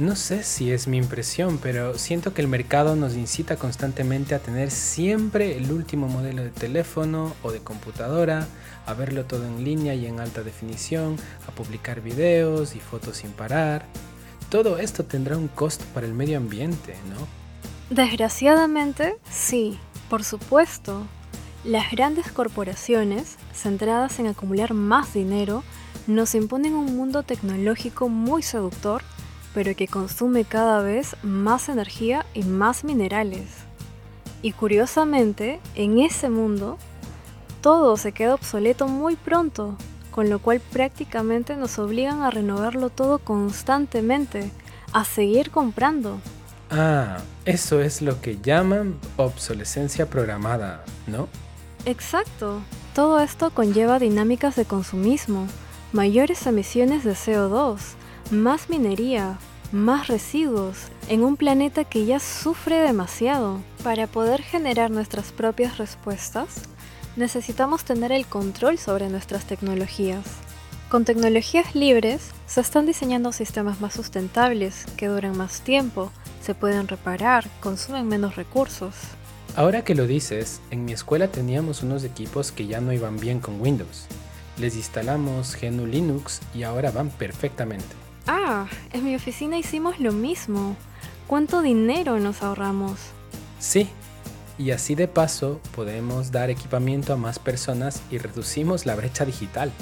No sé si es mi impresión, pero siento que el mercado nos incita constantemente a tener siempre el último modelo de teléfono o de computadora, a verlo todo en línea y en alta definición, a publicar videos y fotos sin parar. Todo esto tendrá un costo para el medio ambiente, ¿no? Desgraciadamente, sí, por supuesto. Las grandes corporaciones, centradas en acumular más dinero, nos imponen un mundo tecnológico muy seductor pero que consume cada vez más energía y más minerales. Y curiosamente, en ese mundo, todo se queda obsoleto muy pronto, con lo cual prácticamente nos obligan a renovarlo todo constantemente, a seguir comprando. Ah, eso es lo que llaman obsolescencia programada, ¿no? Exacto. Todo esto conlleva dinámicas de consumismo, mayores emisiones de CO2, más minería, más residuos, en un planeta que ya sufre demasiado. Para poder generar nuestras propias respuestas, necesitamos tener el control sobre nuestras tecnologías. Con tecnologías libres, se están diseñando sistemas más sustentables, que duran más tiempo, se pueden reparar, consumen menos recursos. Ahora que lo dices, en mi escuela teníamos unos equipos que ya no iban bien con Windows. Les instalamos GNU Linux y ahora van perfectamente. Ah, en mi oficina hicimos lo mismo. ¿Cuánto dinero nos ahorramos? Sí, y así de paso podemos dar equipamiento a más personas y reducimos la brecha digital.